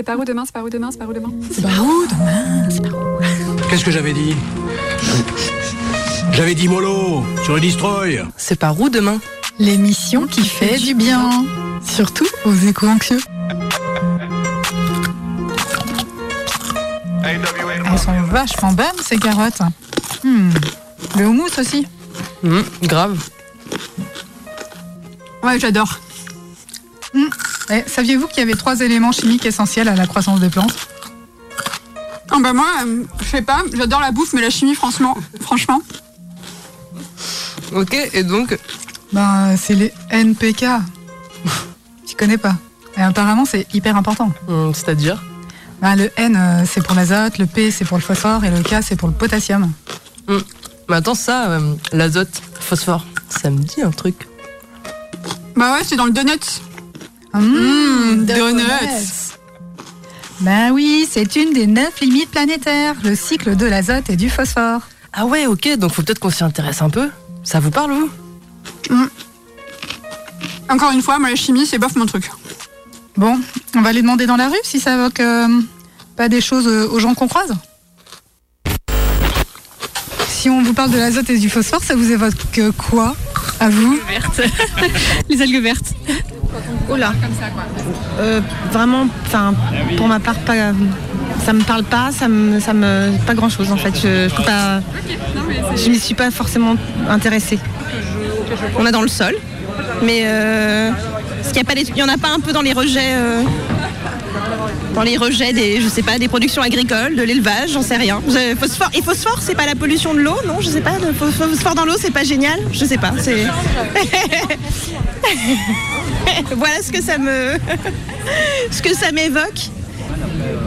C'est par où demain C'est par où demain C'est par où demain C'est par où demain C'est par où Qu'est-ce que j'avais dit J'avais dit mollo sur le destroy. C'est par où demain L'émission qui fait du bien. Surtout aux échos anxieux. Elles sont vachement bonnes ces carottes. Hmm. Le houmous aussi. Hum, Grave. Ouais, j'adore. Hmm. Et Saviez-vous qu'il y avait trois éléments chimiques essentiels à la croissance des plantes? Ah bah moi, euh, je sais pas, j'adore la bouffe, mais la chimie, franchement, franchement. Ok, et donc? Ben, c'est les NPK. tu connais pas? Et apparemment, c'est hyper important. hum, C'est-à-dire? Ben, le N, euh, c'est pour l'azote, le P, c'est pour le phosphore, et le K, c'est pour le potassium. Mais attends, ça, euh, l'azote, phosphore, ça me dit un truc. Bah ouais, c'est dans le donut. Mmh, donuts. Ben oui, c'est une des neuf limites planétaires, le cycle de l'azote et du phosphore. Ah ouais, ok, donc faut peut-être qu'on s'y intéresse un peu. Ça vous parle, vous? Encore une fois, moi, la chimie, c'est bof mon truc. Bon, on va aller demander dans la rue si ça évoque euh, pas des choses euh, aux gens qu'on croise? Si on vous parle de l'azote et du phosphore, ça vous évoque euh, quoi? À vous? Les algues vertes. Oh. Euh, vraiment, enfin, pour ma part, pas, ça me parle pas, ça me, ça me, pas grand chose en fait. Je, je peux pas, je m'y suis pas forcément intéressée. On a dans le sol, mais euh, qu'il y en a pas un peu dans les rejets, euh, dans les rejets des, je sais pas, des productions agricoles, de l'élevage, j'en sais rien. Phosphore, et phosphore, c'est pas la pollution de l'eau, non Je sais pas. Phosphore dans l'eau, c'est pas génial Je sais pas. C'est voilà ce que ça me, ce que ça m'évoque.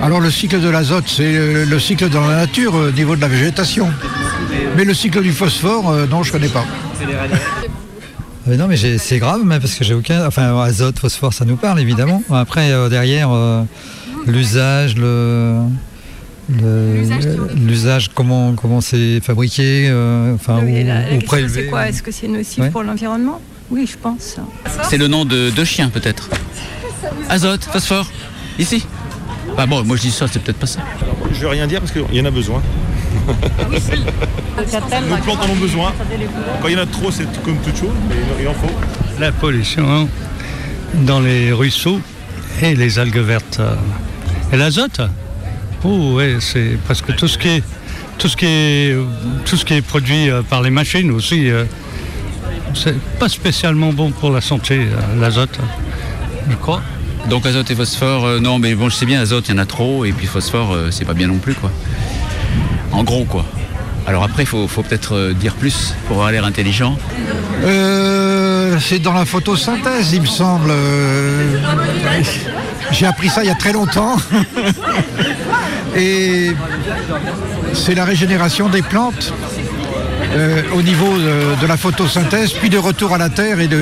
Alors le cycle de l'azote, c'est euh, le cycle dans la nature euh, au niveau de la végétation. Mais le cycle du phosphore, euh, non, je connais pas. Non, mais c'est grave, mais parce que j'ai aucun. Enfin, azote, phosphore, ça nous parle évidemment. Après, euh, derrière, euh, l'usage, le. L'usage, comment comment c'est fabriqué, euh, enfin, ou, ou prélevé. C'est quoi? Est-ce que c'est nocif Ouais. pour l'environnement? Oui, je pense. C'est le nom de deux chiens peut-être. Azote, phosphore, ici. Bah bon, moi je dis ça, c'est peut-être pas ça. Je vais rien dire parce qu'il y en a besoin. Nos plantes en ont besoin. Quand il y en a trop, c'est comme toute chose, mais il en faut. La pollution dans les ruisseaux et les algues vertes. Et l'azote Oh ouais, c'est presque tout ce qui est tout ce qui est tout ce qui est produit euh, par les machines aussi. C'est pas spécialement bon pour la santé, euh, l'azote, je crois. Donc azote et phosphore, euh, non mais bon je sais bien, azote il y en a trop, et puis phosphore euh, c'est pas bien non plus quoi. En gros quoi. Alors après il faut, faut peut-être dire plus pour avoir l'air intelligent. Euh, c'est dans la photosynthèse, il me semble. Euh, J'ai appris ça il y a très longtemps. Et c'est la régénération des plantes euh, au niveau de, de la photosynthèse, puis de retour à la terre et de.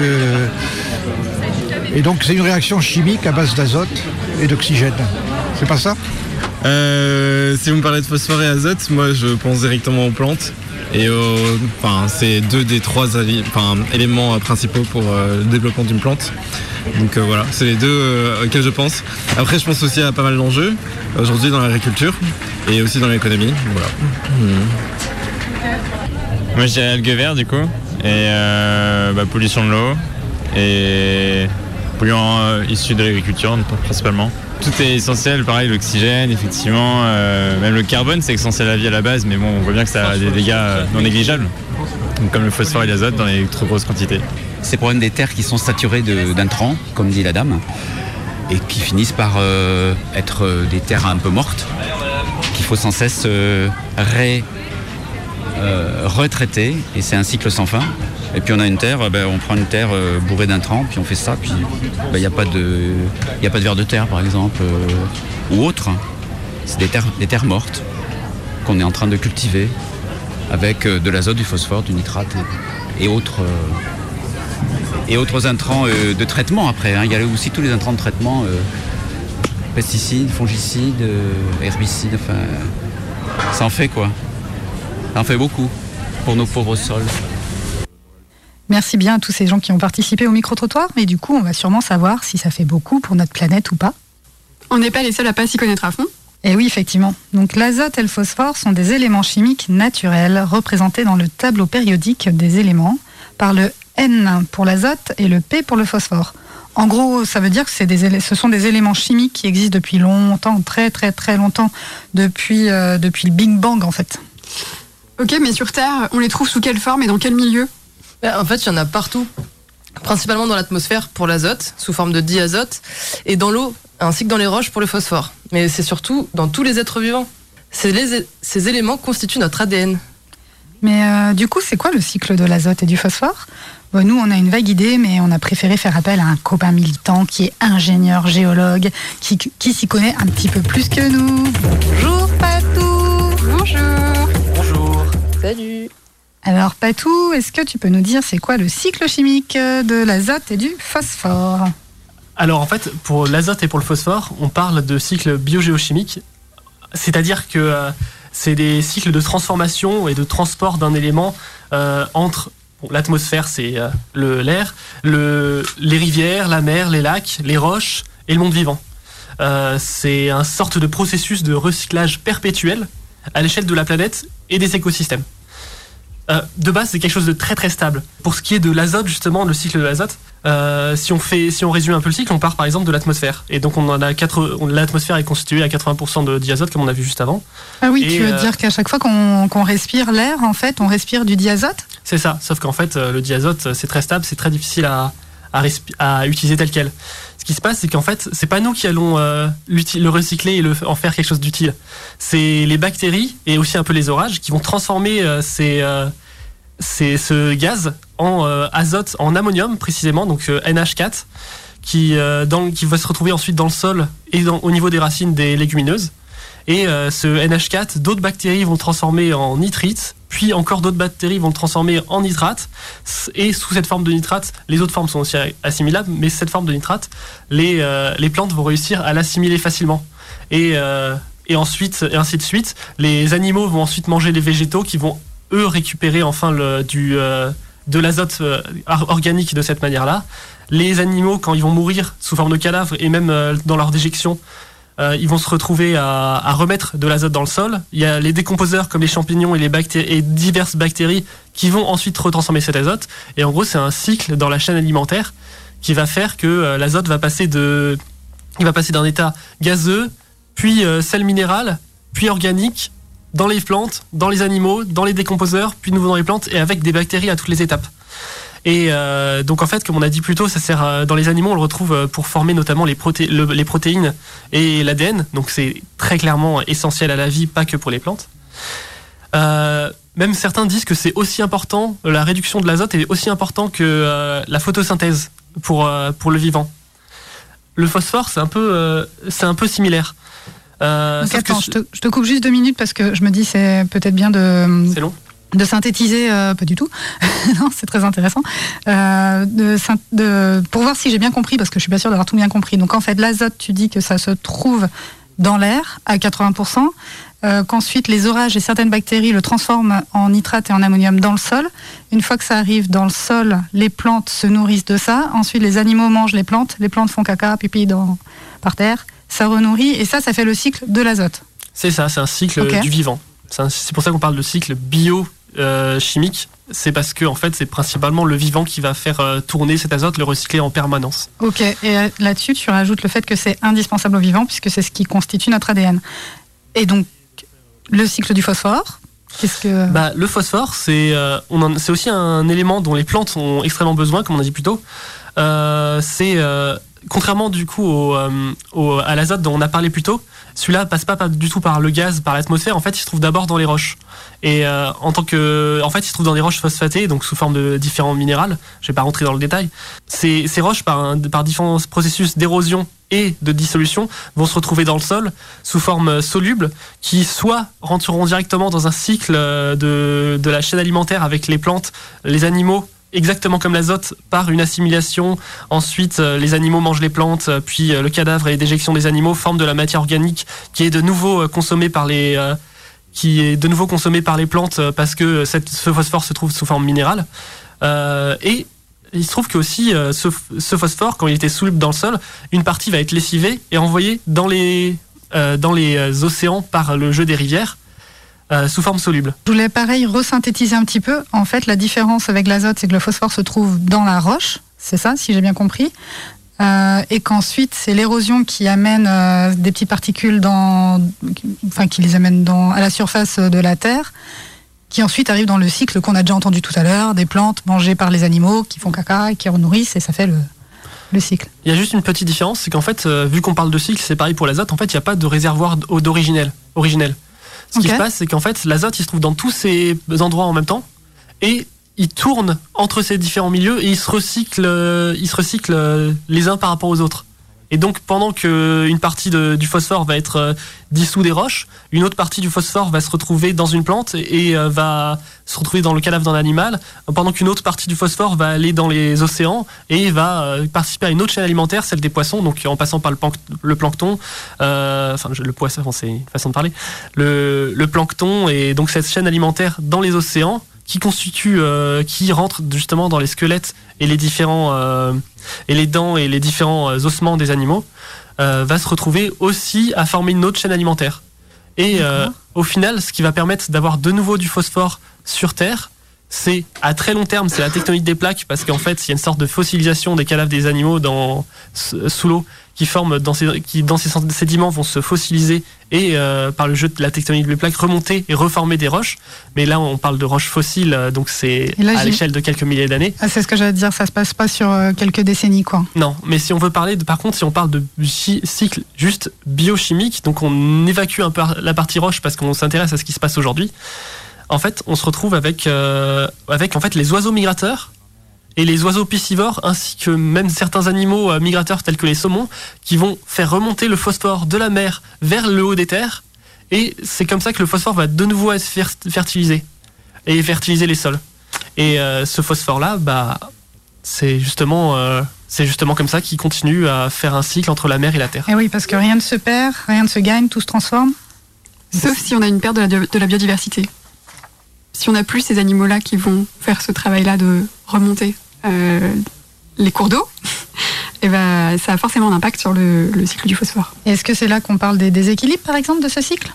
Et donc c'est une réaction chimique à base d'azote et d'oxygène. C'est pas ça? Euh, si vous me parlez de phosphore et azote, moi je pense directement aux plantes. Et enfin, c'est deux des trois éléments euh, principaux pour euh, le développement d'une plante. Donc euh, voilà, c'est les deux euh, auxquels je pense. Après, je pense aussi à pas mal d'enjeux aujourd'hui dans l'agriculture et aussi dans l'économie. Moi je dirais algues vertes du coup. Et euh, bah, pollution de l'eau. Et polluants euh, issus de l'agriculture principalement. Tout est essentiel, pareil l'oxygène, effectivement. euh, même le carbone c'est essentiel à la vie à la base, mais bon on voit bien que ça a des dégâts non négligeables. Comme le phosphore et l'azote dans les trop grosses quantités. C'est pour des terres qui sont saturées d'intrants, comme dit la dame, et qui finissent par être des terres un peu mortes, qu'il faut sans cesse ré- euh, retraiter, et c'est un cycle sans fin. Et puis on a une terre, ben, on prend une terre euh, bourrée d'intrants, puis on fait ça, puis ben, il n'y a, pas de- y a pas de vers de terre par exemple, euh, ou autre. C'est des terres, mortes qu'on est en train de cultiver avec euh, de l'azote, du phosphore, du nitrate et, autres, intrants de traitement après. hein. Il y a aussi tous les intrants de traitement, pesticides, fongicides, herbicides, enfin, ça en fait quoi. Ça en fait beaucoup pour nos pauvres sols. Merci bien à tous ces gens qui ont participé au micro-trottoir, mais du coup, on va sûrement savoir si ça fait beaucoup pour notre planète ou pas. On n'est pas les seuls à pas s'y connaître à fond. Et oui, effectivement. Donc l'azote et le phosphore sont des éléments chimiques naturels représentés dans le tableau périodique des éléments par le N pour l'azote et le P pour le phosphore. En gros, ça veut dire que c'est des élé- ce sont des éléments chimiques qui existent depuis longtemps, très très très longtemps, depuis, euh, depuis le Big Bang en fait. Ok, mais sur Terre, on les trouve sous quelle forme et dans quel milieu Bah, En fait, il y en a partout. Principalement dans l'atmosphère pour l'azote, sous forme de diazote, et dans l'eau, ainsi que dans les roches pour le phosphore. Mais c'est surtout dans tous les êtres vivants. Ces, les- ces éléments constituent notre ADN. Mais euh, du coup, c'est quoi le cycle de l'azote et du phosphore? Bon, Nous, on a une vague idée, mais on a préféré faire appel à un copain militant qui est ingénieur géologue, qui, qui s'y connaît un petit peu plus que nous. Bonjour Patou Bonjour. Salut. Alors Patou, est-ce que tu peux nous dire c'est quoi le cycle chimique de l'azote et du phosphore? Alors en fait, pour l'azote et pour le phosphore, on parle de cycle biogéochimique, c'est-à-dire que euh, c'est des cycles de transformation et de transport d'un élément euh, entre bon, l'atmosphère, c'est euh, le l'air, le, les rivières, la mer, les lacs, les roches et le monde vivant. Euh, c'est un sorte de processus de recyclage perpétuel à l'échelle de la planète et des écosystèmes. Euh, de base, c'est quelque chose de très très stable. Pour ce qui est de l'azote, justement, le cycle de l'azote, euh, si on fait, si on résume un peu le cycle, on part par exemple de l'atmosphère. Et donc, on en a quatre, l'atmosphère est constituée à 80% de diazote, comme on a vu juste avant. Ah oui, Et, tu veux euh, dire qu'à chaque fois qu'on qu'on respire l'air, en fait, on respire du diazote? C'est ça. Sauf qu'en fait, le diazote, c'est très stable, c'est très difficile à, à, à utiliser tel quel. Ce qui se passe, c'est qu'en fait, c'est pas nous qui allons euh, le recycler et en faire quelque chose d'utile. C'est les bactéries et aussi un peu les orages qui vont transformer euh, euh, ce gaz en azote, en ammonium précisément, donc euh, NH4, qui, va se retrouver ensuite dans le sol et au niveau des racines des légumineuses. Et euh, ce NH4, d'autres bactéries vont le transformer en nitrite, puis encore d'autres bactéries vont le transformer en nitrate. Et sous cette forme de nitrate, les autres formes sont aussi assimilables, mais cette forme de nitrate, les, euh, les plantes vont réussir à l'assimiler facilement. Et, euh, et ensuite, et ainsi de suite, les animaux vont ensuite manger les végétaux qui vont, eux, récupérer enfin le, du, de l'azote or- organique de cette manière-là. Les animaux, quand ils vont mourir sous forme de cadavres et même dans leur déjection, euh, ils vont se retrouver à, remettre de l'azote dans le sol. Il y a les décomposeurs comme les champignons et les diverses bactéries qui vont ensuite retransformer cet azote. Et en gros, c'est un cycle dans la chaîne alimentaire qui va faire que euh, l'azote va passer de, il va passer d'un état gazeux, puis euh, sel minéral, puis organique, dans les plantes, dans les animaux, dans les décomposeurs, puis nouveau dans les plantes, et avec des bactéries à toutes les étapes. Et euh, donc en fait, comme on a dit plus tôt, ça sert à- dans les animaux, on le retrouve euh, pour former notamment les, proté- le- les protéines et l'ADN. Donc c'est très clairement essentiel à la vie, pas que pour les plantes. Euh, même certains disent que c'est aussi important, la réduction de l'azote est aussi important que euh, la photosynthèse pour, euh, pour le vivant. Le phosphore, c'est un peu, euh, c'est un peu similaire. Euh, sauf que attends, je te, je te coupe juste deux minutes parce que je me dis c'est peut-être bien de, C'est long de synthétiser, euh, pas du tout, non c'est très intéressant, euh, de, syn- de- pour voir si j'ai bien compris parce que je suis pas sûre d'avoir tout bien compris. Donc en fait l'azote, tu dis que ça se trouve dans l'air à 80%, euh, qu'ensuite les orages et certaines bactéries le transforment en nitrate et en ammonium dans le sol. Une fois que ça arrive dans le sol, les plantes se nourrissent de ça. Ensuite les animaux mangent les plantes, les plantes font caca, pipi dans, par terre, ça renourrit et ça, ça fait le cycle de l'azote. C'est ça, c'est un cycle du vivant. C'est pour ça qu'on parle de cycle bio-chimique. c'est parce que en fait, c'est principalement le vivant qui va faire euh, tourner cet azote, le recycler en permanence. Ok, et euh, là-dessus, tu rajoutes le fait que c'est indispensable au vivant, puisque c'est ce qui constitue notre ADN. Et donc, le cycle du phosphore, qu'est-ce que... Bah, le phosphore, c'est euh, on en- c'est aussi un élément dont les plantes ont extrêmement besoin, comme on a dit plus tôt. Euh, c'est euh, contrairement du coup au, euh, au- à l'azote dont on a parlé plus tôt, celui-là passe pas, du tout par le gaz, par l'atmosphère. En fait, il se trouve d'abord dans les roches. Et euh, en tant que, en fait, il se trouve dans des roches phosphatées, donc sous forme de différents minérales. Je vais pas rentrer dans le détail. Ces, roches, par, différents processus d'érosion et de dissolution, vont se retrouver dans le sol sous forme soluble, qui soit rentreront directement dans un cycle euh, de la chaîne alimentaire avec les plantes, les animaux exactement comme l'azote par une assimilation. Ensuite, euh, les animaux mangent les plantes, euh, puis euh, le cadavre et les déjections des animaux forment de la matière organique qui est de nouveau consommée par les qui est de nouveau consommée par les plantes parce que ce phosphore se trouve sous forme minérale. Euh, et il se trouve que aussi ce, phosphore, quand il était soluble dans le sol, une partie va être lessivée et envoyée dans les, euh, dans les océans par le jeu des rivières euh, sous forme soluble. Je voulais pareil resynthétiser un petit peu. En fait, la différence avec l'azote, c'est que le phosphore se trouve dans la roche, c'est ça, si j'ai bien compris. Euh, et qu'ensuite, c'est l'érosion qui amène euh, des petites particules dans, enfin, qui les amène dans, à la surface de la terre, qui ensuite arrivent dans le cycle qu'on a déjà entendu tout à l'heure, des plantes mangées par les animaux qui font caca et qui renourrissent, et ça fait le, le cycle. Il y a juste une petite différence, c'est qu'en fait, euh, vu qu'on parle de cycle, c'est pareil pour l'azote, en fait, il n'y a pas de réservoir d'eau d'originel. Originel. Ce qui se passe, c'est qu'en fait, l'azote, il se trouve dans tous ces endroits en même temps, et il tourne entre ces différents milieux, et il se recycle, euh, il se recycle euh, les uns par rapport aux autres. Et donc, pendant qu'une partie de- du phosphore va être euh, dissous des roches, une autre partie du phosphore va se retrouver dans une plante et euh, va se retrouver dans le cadavre d'un animal, pendant qu'une autre partie du phosphore va aller dans les océans et va euh, participer à une autre chaîne alimentaire, celle des poissons, donc en passant par le, planc- le plancton, enfin le poisson, c'est une façon de parler, le, le plancton et donc cette chaîne alimentaire dans les océans qui constitue, euh, qui rentre justement dans les squelettes et les différents euh, et les dents et les différents euh, ossements des animaux, va se retrouver aussi à former une autre chaîne alimentaire. Et au final, ce qui va permettre d'avoir de nouveau du phosphore sur Terre, c'est à très long terme, c'est la tectonique des plaques, parce qu'en fait, il y a une sorte de fossilisation des cadavres des animaux dans, sous l'eau qui forment dans ces, qui dans ces sédiments vont se fossiliser et euh, par le jeu de la tectonique des plaques remonter et reformer des roches. Mais là, on parle de roches fossiles, euh, donc c'est à l'échelle de quelques milliers d'années. Ah, c'est ce que j'allais dire, ça se passe pas sur euh, quelques décennies, quoi. Non, mais si on veut parler, de, par contre, si on parle de cycle juste biochimique, donc on évacue un peu la partie roche parce qu'on s'intéresse à ce qui se passe aujourd'hui. En fait, on se retrouve avec euh, avec en fait les oiseaux migrateurs et les oiseaux piscivores ainsi que même certains animaux euh, migrateurs tels que les saumons qui vont faire remonter le phosphore de la mer vers le haut des terres et c'est comme ça que le phosphore va de nouveau être fer- fertilisé et fertiliser les sols. Et euh, ce phosphore là, bah c'est justement, euh, c'est justement comme ça qu'il continue à faire un cycle entre la mer et la terre. Et oui, parce que rien ne se perd, rien ne se gagne, tout se transforme. Sauf si on a une perte de la, de la biodiversité. Si on n'a plus ces animaux-là qui vont faire ce travail-là de remonter euh, les cours d'eau, et ben, ça a forcément un impact sur le, le cycle du phosphore. Est-ce que c'est là qu'on parle des déséquilibres, par exemple, de ce cycle?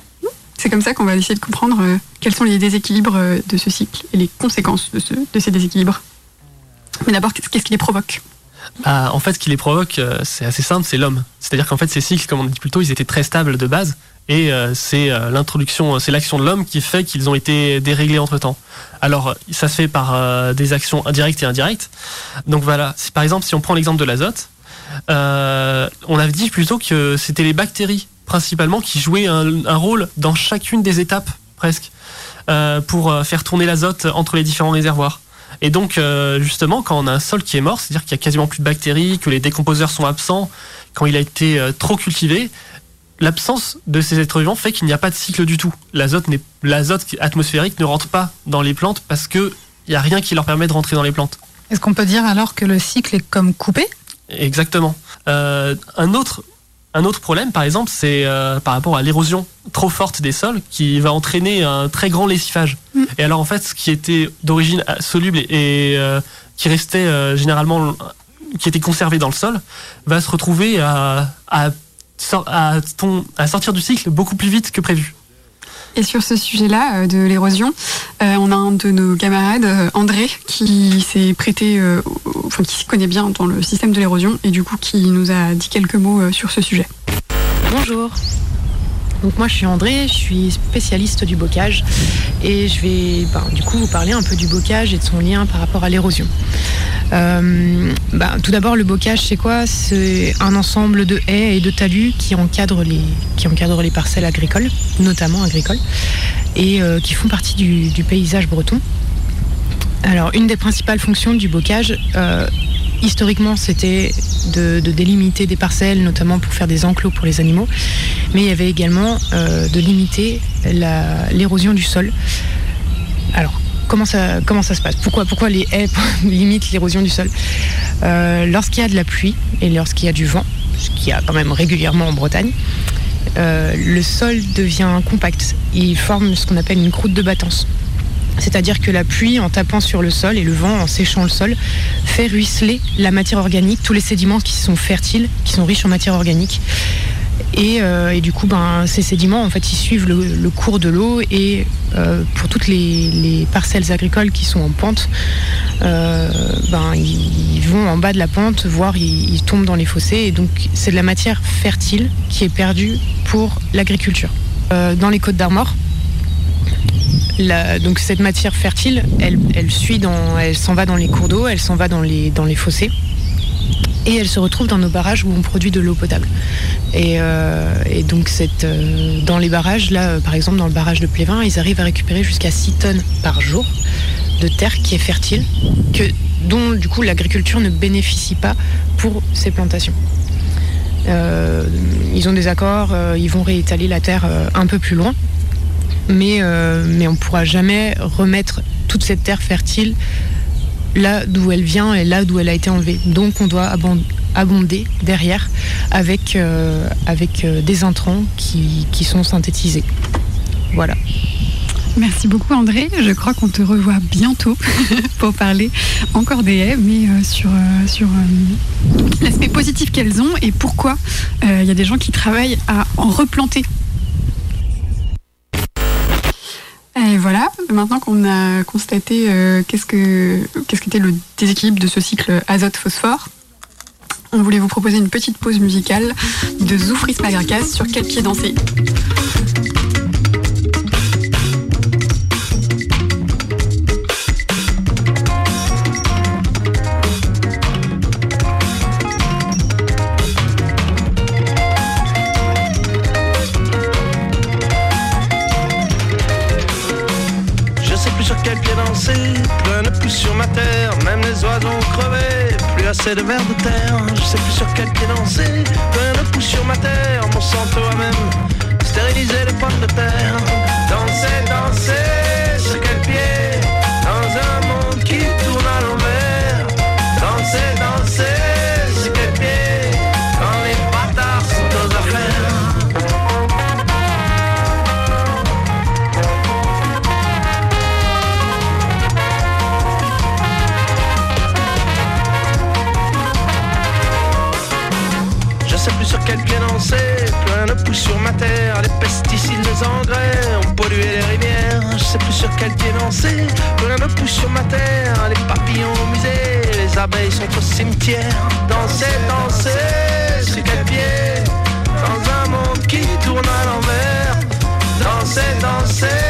C'est comme ça qu'on va essayer de comprendre euh, quels sont les déséquilibres euh, de ce cycle et les conséquences de, ce- de ces déséquilibres. Mais d'abord, qu'est-ce qui les provoque? Bah, en fait, ce qui les provoque, c'est assez simple, c'est l'homme. C'est-à-dire qu'en fait, ces cycles, comme on dit plus tôt, ils étaient très stables de base, et euh, c'est euh, l'introduction, c'est l'action de l'homme qui fait qu'ils ont été déréglés entre temps. Alors, euh, ça se fait par euh, des actions indirectes et indirectes. Donc voilà, par exemple, si on prend l'exemple de l'azote, euh, on avait dit plutôt que c'était les bactéries principalement qui jouaient un, un rôle dans chacune des étapes presque euh, pour euh, faire tourner l'azote entre les différents réservoirs. Et donc, euh, justement, quand on a un sol qui est mort, c'est-à-dire qu'il y a quasiment plus de bactéries, que les décomposeurs sont absents, quand il a été euh, trop cultivé, l'absence de ces êtres vivants fait qu'il n'y a pas de cycle du tout. L'azote, n'est- l'azote atmosphérique ne rentre pas dans les plantes parce qu'il n'y a rien qui leur permet de rentrer dans les plantes. Est-ce qu'on peut dire alors que le cycle est comme coupé? Exactement. Euh, un autre un autre problème, par exemple, c'est euh, par rapport à l'érosion trop forte des sols qui va entraîner un très grand lessivage. Et alors en fait, ce qui était d'origine soluble et, et, euh, qui restait euh, généralement, qui était conservé dans le sol, va se retrouver à, à, à ton- à sortir du cycle beaucoup plus vite que prévu. Et sur ce sujet-là euh, de l'érosion, euh, on a un de nos camarades, euh, André, qui s'est prêté, euh, enfin qui s'y connaît bien dans le système de l'érosion et du coup qui nous a dit quelques mots euh, sur ce sujet. Bonjour. Donc moi je suis André, je suis spécialiste du bocage et je vais ben, du coup vous parler un peu du bocage et de son lien par rapport à l'érosion. Euh, ben, tout d'abord le bocage c'est quoi? C'est un ensemble de haies et de talus qui encadrent les, qui encadrent les parcelles agricoles, notamment agricoles, et euh, qui font partie du, paysage breton. Alors une des principales fonctions du bocage, euh, historiquement c'était de, délimiter des parcelles, notamment pour faire des enclos pour les animaux, mais il y avait également euh, de limiter l'érosion du sol. Alors, comment ça, se passe? Pourquoi, pourquoi les haies limitent l'érosion du sol? Euh, Lorsqu'il y a de la pluie et lorsqu'il y a du vent, ce qu'il y a quand même régulièrement en Bretagne, euh, le sol devient compact. Il forme ce qu'on appelle une croûte de battance. C'est-à-dire que la pluie, en tapant sur le sol, et le vent, en séchant le sol, fait ruisseler la matière organique, tous les sédiments qui sont fertiles, qui sont riches en matière organique. Et, euh, du coup, ben, ces sédiments, en fait, ils suivent le, cours de l'eau. Et euh, pour toutes les, les parcelles agricoles qui sont en pente, euh, ben, ils, vont en bas de la pente, voire ils, tombent dans les fossés. Et donc, c'est de la matière fertile qui est perdue pour l'agriculture. Dans les Côtes d'Armor, donc cette matière fertile, elle, s'en va dans les cours d'eau, elle s'en va dans les, fossés, et elle se retrouve dans nos barrages où on produit de l'eau potable. Et, euh, donc euh, dans les barrages, là, euh, par exemple dans le barrage de Plévin, ils arrivent à récupérer jusqu'à 6 tonnes par jour de terre qui est fertile, que, dont du coup l'agriculture ne bénéficie pas pour ces plantations. Ils ont des accords, ils vont réétaler la terre un peu plus loin, mais, euh, mais on ne pourra jamais remettre toute cette terre fertile là d'où elle vient et là d'où elle a été enlevée. Donc on doit abon- abonder derrière avec, euh, avec euh, des intrants qui, qui sont synthétisés. Voilà. Merci beaucoup André. Je crois qu'on te revoit bientôt pour parler encore des haies, mais sur, sur l'aspect positif qu'elles ont et pourquoi il y a des gens qui travaillent à en replanter. Et voilà, maintenant qu'on a constaté euh, qu'est-ce que qu'est-ce qu'était le déséquilibre de ce cycle azote-phosphore, on voulait vous proposer une petite pause musicale de Zoufris Magrakas sur Quel pied danser. Pied danser, plus sur ma terre, même les oiseaux ont crevé, plus assez de vers de terre. Je sais plus sur quel pied danser, plus rien ne pousse sur ma terre, mon santo a même stérilisé les pommes de terre. Danser, danser, sur quel pied, dans un sais plus sur quel pied danser, rien ne pousse sur ma terre. Les papillons au musée, les abeilles sont au cimetière. Danser, danser, sur quel pied? Dans un monde qui tourne à l'envers. Danser, danser,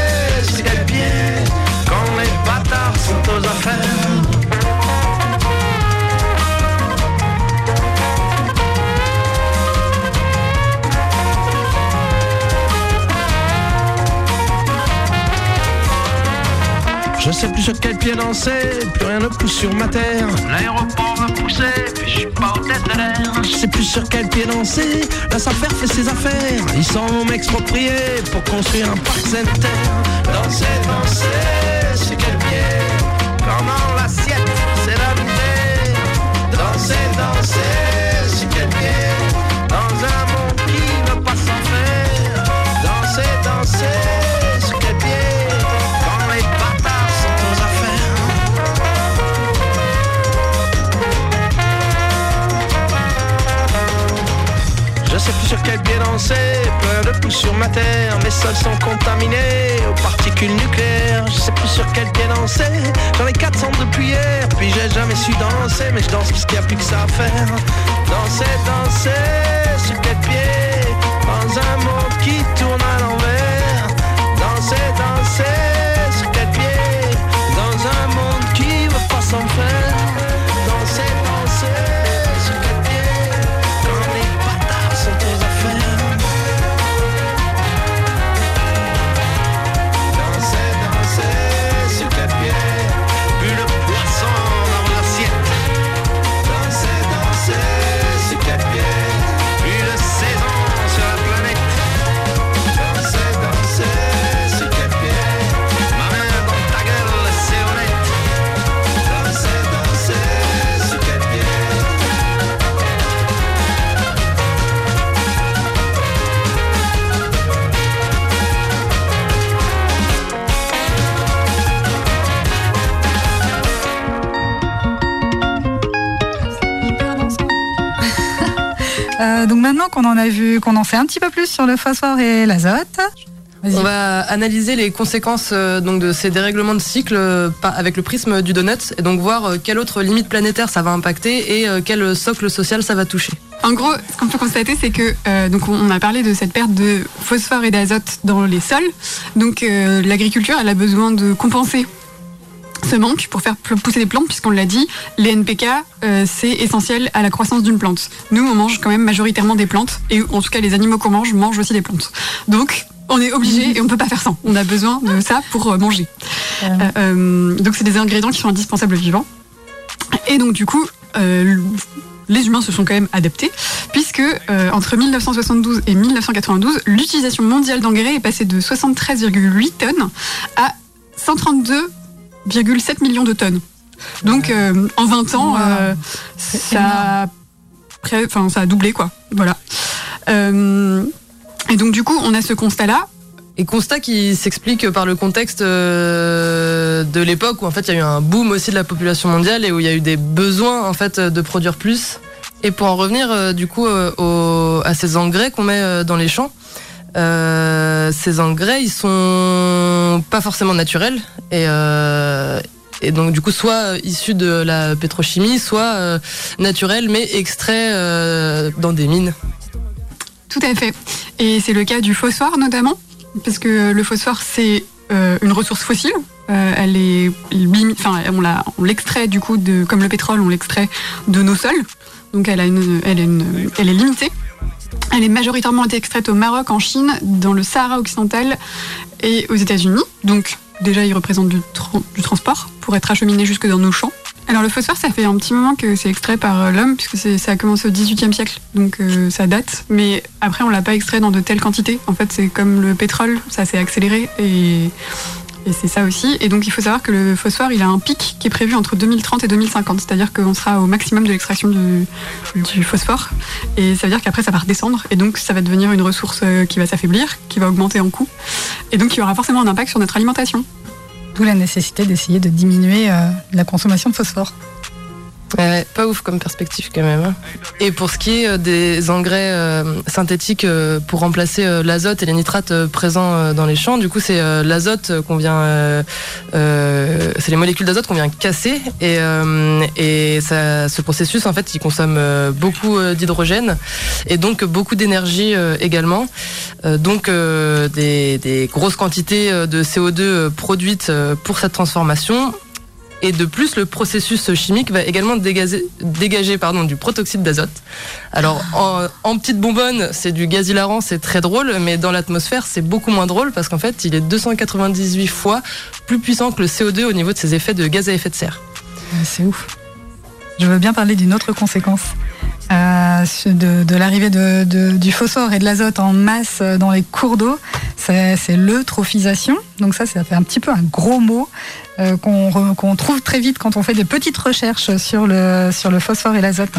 Je sais plus sur quel pied danser, plus rien ne pousse sur ma terre. L'aéroport m'a poussé, puis je suis pas au tête de l'air. Je sais plus sur quel pied danser, la SAFER fait ses affaires. Ils s'en vont m'exproprier pour construire un parc sanitaire. Danser, danser, sur quel pied? Dans l'assiette, c'est la misère. Danser, danser, sur quel pied? Dans un monde qui ne pas s'en faire. Danser, danser, Je sais plus sur quel pied danser, plein de pouces sur ma terre, mes sols sont contaminés. Aux particules nucléaires. Je sais plus sur quel pied danser, j'en ai 400 depuis hier, puis j'ai jamais su danser, mais je danse parce qu'il n'y a plus que ça à faire. Danser, danser, sur quel pied, dans un monde qui tourne Euh, donc maintenant qu'on en a vu, qu'on en sait un petit peu plus sur le phosphore et l'azote, On va analyser les conséquences euh, donc de ces dérèglements de cycle euh, avec le prisme du donut et donc voir quelle autre limite planétaire ça va impacter et quel socle social ça va toucher. En gros, ce qu'on peut constater, c'est que euh, donc on a parlé de cette perte de phosphore et d'azote dans les sols. Donc euh, l'agriculture, elle a besoin de compenser ce manque pour faire pousser des plantes, puisqu'on l'a dit, les NPK, euh, c'est essentiel à la croissance d'une plante. Nous, on mange quand même majoritairement des plantes, et en tout cas les animaux qu'on mange mangent aussi des plantes. Donc on est obligé et on ne peut pas faire sans. On a besoin de ça pour euh, manger. Euh, euh, donc c'est des ingrédients qui sont indispensables aux vivants. Et donc du coup, les humains se sont quand même adaptés, puisque euh, entre 1972 et 1992, l'utilisation mondiale d'engrais est passée de 73,8 tonnes à 132,7 millions de tonnes. Donc euh, en 20 ans, euh, ça, a ça doublé quoi. Voilà. Euh, et donc du coup, on a ce constat-là. Et constat qui s'explique par le contexte de l'époque où en fait il y a eu un boom aussi de la population mondiale et où il y a eu des besoins en fait de produire plus. Et pour en revenir du coup au- à ces engrais qu'on met dans les champs, euh, ces engrais ils sont pas forcément naturels et euh, et donc du coup soit issus de la pétrochimie, soit euh, naturels mais extraits dans des mines. Tout à fait. Et c'est le cas du phosphore notamment, parce que le phosphore c'est une ressource fossile. Elle est enfin on l'extrait du coup de, comme le pétrole, on l'extrait de nos sols. Donc elle a elle une, elle est limitée. Elle est majoritairement extraite au Maroc, en Chine, dans le Sahara occidental et aux États-Unis. Donc déjà il représente du, tra- du transport pour être acheminé jusque dans nos champs. Alors le phosphore, ça fait un petit moment que c'est extrait par euh, l'homme, puisque ça a commencé au XVIIIe siècle, donc euh, ça date. Mais après, on l'a pas extrait dans de telles quantités. En fait, c'est comme le pétrole, ça s'est accéléré et, et c'est ça aussi. Et donc il faut savoir que le phosphore, il a un pic qui est prévu entre 2030 et 2050, c'est-à-dire qu'on sera au maximum de l'extraction du, phosphore. Et ça veut dire qu'après, ça va redescendre, et donc ça va devenir une ressource euh, qui va s'affaiblir, qui va augmenter en coût, et donc il y aura forcément un impact sur notre alimentation. d'où la nécessité d'essayer de diminuer euh, la consommation de phosphore. Pas ouf comme perspective quand même. hein. Et pour ce qui est euh, des engrais euh, synthétiques euh, pour remplacer l'azote et les nitrates présents dans les champs, du coup c'est l'azote qu'on vient, c'est les molécules d'azote qu'on vient casser et, et ça, ce processus en fait il consomme beaucoup d'hydrogène et donc beaucoup d'énergie également. Donc des, grosses quantités de CO2 euh, produites pour cette transformation et de plus, le processus chimique va également dégager, du protoxyde d'azote. Alors, en, petite bonbonne, c'est du gaz hilarant, c'est très drôle, mais dans l'atmosphère, c'est beaucoup moins drôle parce qu'en fait, il est 298 fois plus puissant que le CO2 au niveau de ses effets de gaz à effet de serre. C'est ouf. Je veux bien parler d'une autre conséquence euh, de, l'arrivée du phosphore et de l'azote en masse dans les cours d'eau. C'est c'est l'eutrophisation. Donc ça, fait un petit peu un gros mot euh, qu'on trouve très vite quand on fait des petites recherches sur le, sur le phosphore et l'azote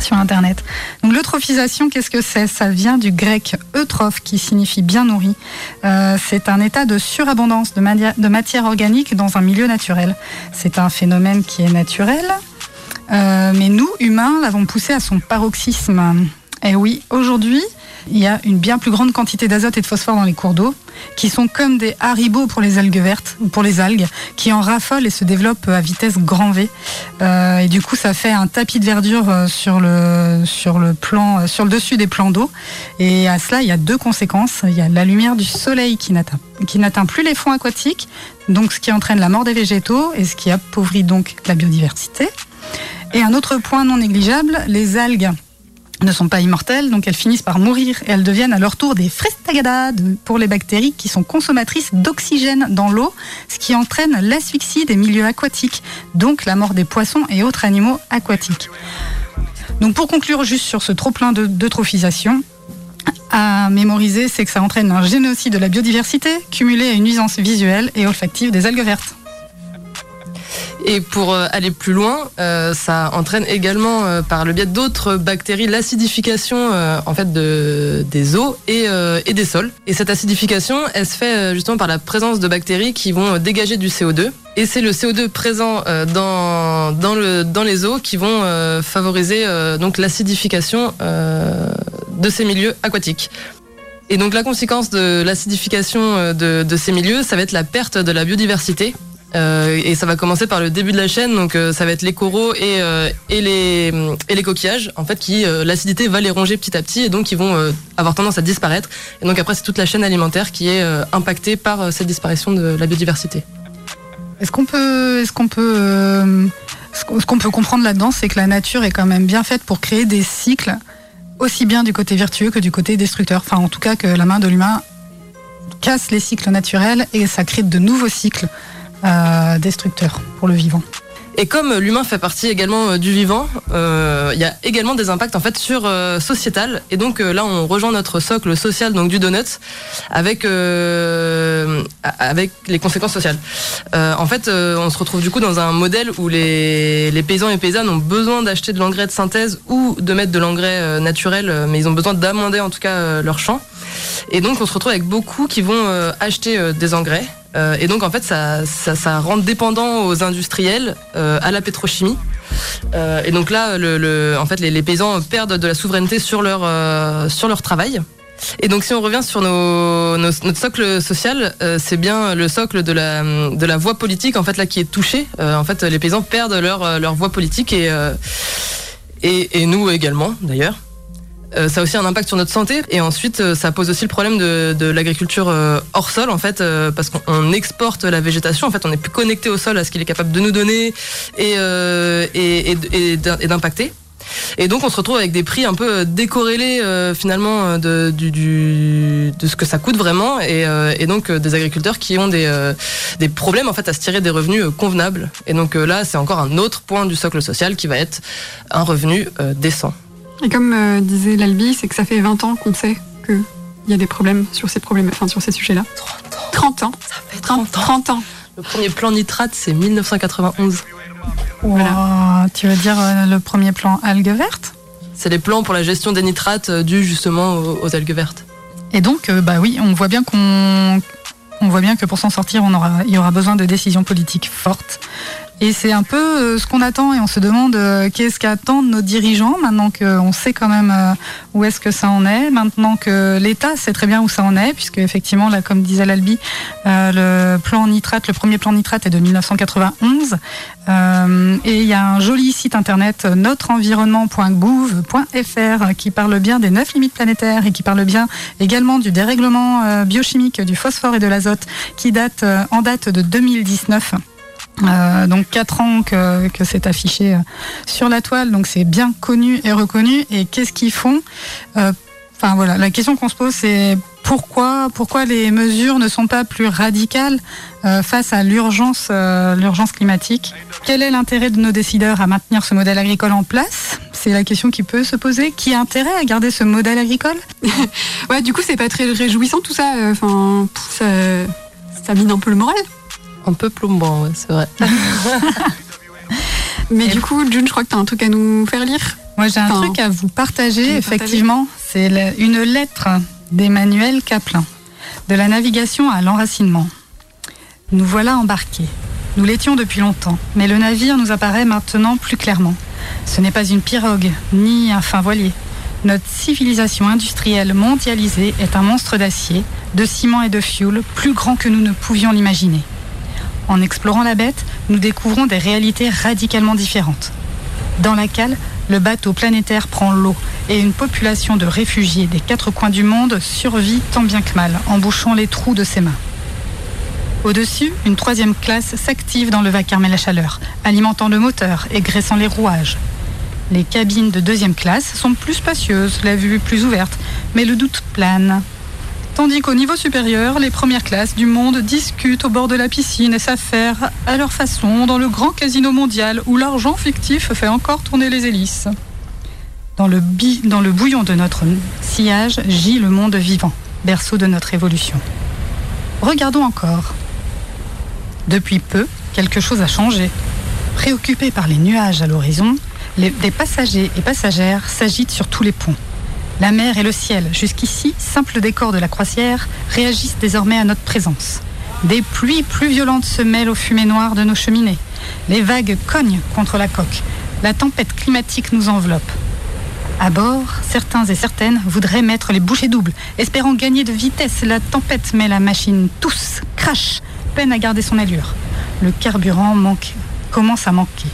sur Internet. Donc l'eutrophisation, qu'est-ce que c'est? Ça vient du grec eutrophe qui signifie bien nourri. Euh, c'est un état de surabondance de matière organique dans un milieu naturel. C'est un phénomène qui est naturel, euh, mais nous, humains, l'avons poussé à son paroxysme. Et oui, aujourd'hui, il y a une bien plus grande quantité d'azote et de phosphore dans les cours d'eau, qui sont comme des haribots pour les algues vertes, ou pour les algues, qui en raffolent et se développent à vitesse grand V. Euh, et du coup, ça fait un tapis de verdure euh, sur le, sur le plan, euh, sur le dessus des plans d'eau. Et à cela, il y a deux conséquences. Il y a la lumière du soleil qui n'atteint, qui n'atteint plus les fonds aquatiques, donc ce qui entraîne la mort des végétaux et ce qui appauvrit donc la biodiversité. Et un autre point non négligeable, les algues ne sont pas immortelles, donc elles finissent par mourir et elles deviennent à leur tour des frestagada pour les bactéries qui sont consommatrices d'oxygène dans l'eau, ce qui entraîne l'asphyxie des milieux aquatiques, donc la mort des poissons et autres animaux aquatiques. Donc pour conclure juste sur ce trop-plein de- d'eutrophisation, à mémoriser, c'est que ça entraîne un génocide de la biodiversité, cumulé à une nuisance visuelle et olfactive des algues vertes. Et pour euh, aller plus loin, euh, ça entraîne également euh, par le biais d'autres bactéries l'acidification en fait de, des eaux et, des sols. Et cette acidification, elle se fait justement par la présence de bactéries qui vont dégager du CO2. Et c'est le CO2 présent dans, dans, le, dans les eaux qui vont favoriser donc l'acidification de ces milieux aquatiques. Et donc la conséquence de l'acidification de ces milieux, ça va être la perte de la biodiversité. Euh, et ça va commencer par le début de la chaîne, donc euh, ça va être les coraux et, euh, les, coquillages, en fait, qui l'acidité va les ronger petit à petit et donc ils vont avoir tendance à disparaître. Et donc après, c'est toute la chaîne alimentaire qui est impactée par cette disparition de la biodiversité. Est-ce qu'on peut, est-ce qu'on peut, ce ce qu'on peut comprendre là-dedans, c'est que la nature est quand même bien faite pour créer des cycles aussi bien du côté vertueux que du côté destructeur. Enfin, en tout cas, que la main de l'humain casse les cycles naturels et ça crée de nouveaux cycles destructeurs pour le vivant. Et comme l'humain fait partie également euh, du vivant, euh, il y a également des impacts en fait sur euh, sociétal. Et donc là, on rejoint notre socle social donc du donut avec avec les conséquences sociales. En fait, on se retrouve du coup dans un modèle où les, les paysans et paysannes ont besoin d'acheter de l'engrais de synthèse ou de mettre de l'engrais naturel, mais ils ont besoin d'amender en tout cas leur champ. Et donc, on se retrouve avec beaucoup qui vont acheter des engrais. Euh, et donc, en fait, ça, ça, ça rend dépendant aux industriels, euh, à la pétrochimie. Euh, et donc là, le, le- en fait, les, les paysans perdent de la souveraineté sur leur, euh, sur leur travail. Et donc, si on revient sur nos, nos- notre socle social, euh, c'est bien le socle de la, de la voie politique, en fait, là, qui est touché. Euh, en fait, les paysans perdent leur, leur voie politique et, euh, et, et nous également, d'ailleurs. Euh, ça a aussi un impact sur notre santé. Et ensuite euh, ça pose aussi le problème de, de l'agriculture euh, hors sol en fait parce qu'on on exporte la végétation. En fait on est plus connecté au sol à ce qu'il est capable de nous donner et, et, et, et d'im- et d'impacter. Et donc on se retrouve avec des prix un peu décorrélés euh, finalement de, du, du- de ce que ça coûte vraiment. Et, euh, et donc euh, des agriculteurs qui ont des, des problèmes en fait à se tirer des revenus convenables. Et donc là c'est encore un autre point du socle social qui va être un revenu décent. Et comme euh, disait l'Albi, c'est que ça fait 20 ans qu'on sait qu'il y a des problèmes sur ces problèmes, enfin sur ces sujets-là. 30 ans. Ça fait 30, 30 ans. Le premier plan nitrate, c'est 1991. Ouah, tu veux dire euh, le premier plan algues vertes? C'est les plans pour la gestion des nitrates euh, dus justement aux, aux algues vertes. Et donc, euh, bah oui, on voit bien qu'on, on voit bien que pour s'en sortir, on aura, il y aura besoin de décisions politiques fortes. Et c'est un peu euh, ce qu'on attend et on se demande euh, qu'est-ce qu'attendent nos dirigeants maintenant qu'on sait quand même euh, où est-ce que ça en est, maintenant que l'État sait très bien où ça en est, puisque effectivement, là, comme disait l'Albi, le plan nitrate, le premier plan nitrate est de 1991. Euh, et il y a un joli site internet, notreenvironnement.gouv.fr, qui parle bien des neuf limites planétaires et qui parle bien également du dérèglement biochimique du phosphore et de l'azote, qui date en date de 2019. Euh, donc quatre ans que, c'est affiché euh, sur la toile, donc c'est bien connu et reconnu. Et qu'est-ce qu'ils font Euh, Enfin voilà, la question qu'on se pose c'est pourquoi pourquoi les mesures ne sont pas plus radicales face à l'urgence climatique? Quel est l'intérêt de nos décideurs à maintenir ce modèle agricole en place? C'est la question qui peut se poser. Qui a intérêt à garder ce modèle agricole? Ouais, du coup, c'est pas très réjouissant tout ça. Enfin, ça, ça mine un peu le moral. Un peu plombant, ouais, c'est vrai. Mais du coup, June, je crois que t'as un truc à nous faire lire. Moi, j'ai un Enfin, truc à vous partager, tu effectivement. C'est une lettre d'Emmanuel Caplin, de la navigation à l'enracinement. Nous voilà embarqués. Nous l'étions depuis longtemps, mais le navire nous apparaît maintenant plus clairement. Ce n'est pas une pirogue, ni un fin voilier. Notre civilisation industrielle mondialisée est un monstre d'acier, de ciment et de fioul, plus grand que nous ne pouvions l'imaginer. En explorant la bête, nous découvrons des réalités radicalement différentes. Dans la cale, le bateau planétaire prend l'eau et une population de réfugiés des quatre coins du monde survit tant bien que mal en bouchant les trous de ses mains. Au-dessus, une troisième classe s'active dans le vacarme et la chaleur, alimentant le moteur et graissant les rouages. Les cabines de deuxième classe sont plus spacieuses, la vue plus ouverte, mais le doute plane. Tandis qu'au niveau supérieur, les premières classes du monde discutent au bord de la piscine et s'affairent à leur façon dans le grand casino mondial où l'argent fictif fait encore tourner les hélices. Dans le, bouillon de notre sillage gît le monde vivant, berceau de notre évolution. Regardons encore. Depuis peu, quelque chose a changé. Préoccupés par les nuages à l'horizon, des passagers et passagères s'agitent sur tous les ponts. La mer et le ciel, jusqu'ici simple décor de la croisière, réagissent désormais à notre présence. Des pluies plus violentes se mêlent aux fumées noires de nos cheminées. Les vagues cognent contre la coque. La tempête climatique nous enveloppe. À bord, certains et certaines voudraient mettre les bouchées doubles, espérant gagner de vitesse. La tempête met la machine tous, crash, peine à garder son allure. Le carburant manque, commence à manquer.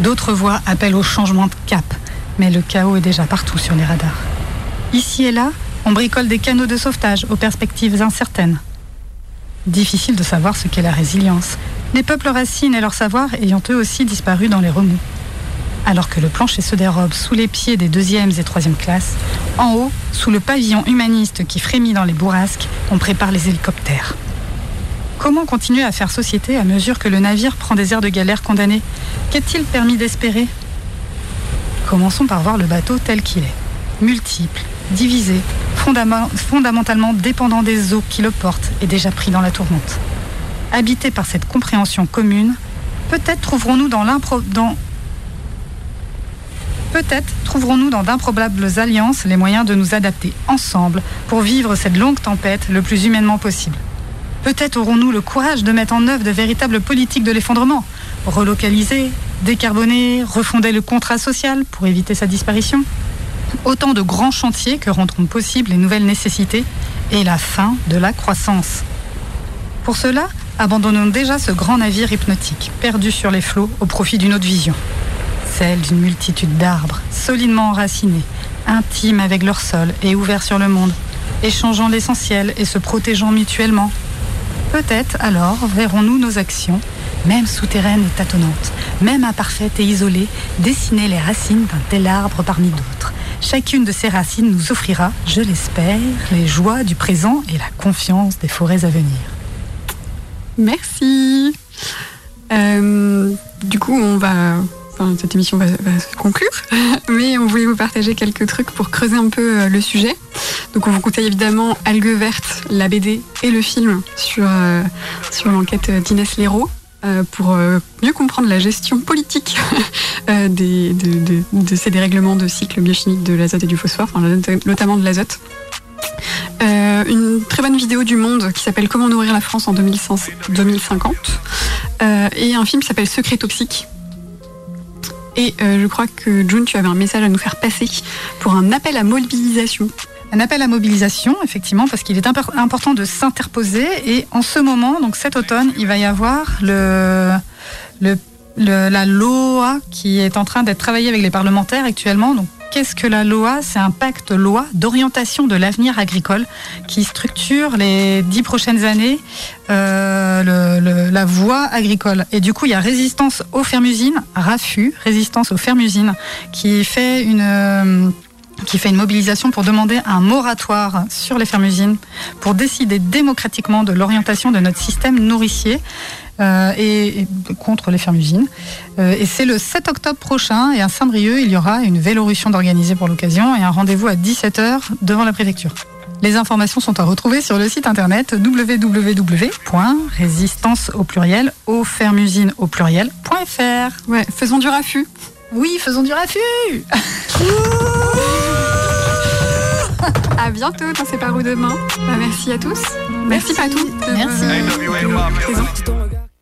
D'autres voix appellent au changement de cap, mais le chaos est déjà partout sur les radars. Ici et là, on bricole des canaux de sauvetage aux perspectives incertaines. Difficile de savoir ce qu'est la résilience, les peuples racines et leur savoir ayant eux aussi disparu dans les remous. Alors que le plancher se dérobe sous les pieds des deuxièmes et troisièmes classes, en haut, sous le pavillon humaniste qui frémit dans les bourrasques, on prépare les hélicoptères. Comment continuer à faire société à mesure que le navire prend des airs de galère condamnés? Qu'est-il permis d'espérer? Commençons par voir le bateau tel qu'il est. Multiple, divisé, fondamentalement dépendant des eaux qui le portent et déjà pris dans la tourmente. Habité par cette compréhension commune, peut-être trouverons-nous dans l'impro... dans... Peut-être trouverons-nous dans d'improbables alliances les moyens de nous adapter ensemble pour vivre cette longue tempête le plus humainement possible. Peut-être aurons-nous le courage de mettre en œuvre de véritables politiques de l'effondrement, relocaliser, décarboner, refonder le contrat social pour éviter sa disparition. Autant de grands chantiers que rendront possibles les nouvelles nécessités et la fin de la croissance. Pour cela, abandonnons déjà ce grand navire hypnotique, perdu sur les flots au profit d'une autre vision. Celle d'une multitude d'arbres, solidement enracinés, intimes avec leur sol et ouverts sur le monde, échangeant l'essentiel et se protégeant mutuellement. Peut-être alors verrons-nous nos actions, même souterraines et tâtonnantes, même imparfaites et isolées, dessiner les racines d'un tel arbre parmi d'autres. Chacune de ces racines nous offrira, je l'espère, les joies du présent et la confiance des forêts à venir. Merci. Euh, du coup, on va. Enfin, cette émission va, se conclure, mais on voulait vous partager quelques trucs pour creuser un peu euh, le sujet. Donc, on vous conseille évidemment Algues Vertes, la BD et le film sur, euh, sur l'enquête d'Inès Léraud. Euh, pour euh, mieux comprendre la gestion politique euh, de, ces dérèglements de cycle biochimique de l'azote et du phosphore, notamment de l'azote. Une très bonne vidéo du Monde qui s'appelle Comment nourrir la France en 2100 2050 euh, et un film qui s'appelle Secret toxique. Et je crois que June, tu avais un message à nous faire passer pour un appel à mobilisation. Un appel à mobilisation, effectivement, parce qu'il est impor- important de s'interposer. Et en ce moment, donc cet automne, il va y avoir le, le, le- la LOA qui est en train d'être travaillée avec les parlementaires actuellement. Donc, qu'est-ce que la LOA C'est un pacte loi d'orientation de l'avenir agricole qui structure les dix prochaines années euh, le- le- la voie agricole. Et du coup, il y a résistance aux fermes-usines, RAFU, résistance aux fermes-usines, qui fait une euh, qui fait une mobilisation pour demander un moratoire sur les fermes-usines, pour décider démocratiquement de l'orientation de notre système nourricier euh, et, et contre les fermes-usines. Euh, et c'est le 7 octobre prochain, et à Saint-Brieuc, il y aura une vélorution d'organiser pour l'occasion et un rendez-vous à 17h devant la préfecture. Les informations sont à retrouver sur le site internet www.résistance au pluriel au fermusine au pluriel.fr. Ouais, faisons du raffut. Oui, faisons du raffut. À bientôt dans C'est par où demain. Bah, merci à tous. Merci, Patou. de- Merci.